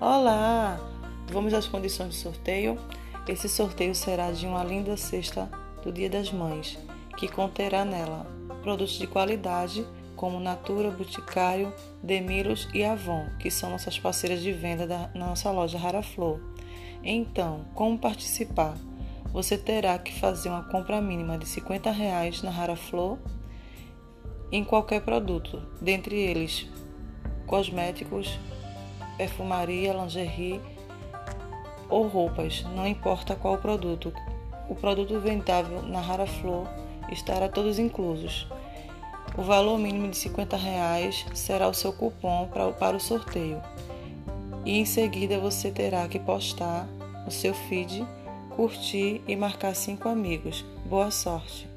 Olá! Vamos às condições de sorteio? Esse sorteio será de uma linda cesta do Dia das Mães, que conterá nela produtos de qualidade como Natura, Boticário, Demilos e Avon, que são nossas parceiras de venda da nossa loja Rara Flor. Então, como participar? Você terá que fazer uma compra mínima de 50 reais na Rara Flor em qualquer produto, dentre eles cosméticos, perfumaria, lingerie ou roupas, não importa qual o produto. O produto vendável na Rara Flor estará todos inclusos. O valor mínimo de 50 reais será o seu cupom para, para o sorteio. E em seguida você terá que postar no seu feed, curtir e marcar cinco amigos. Boa sorte!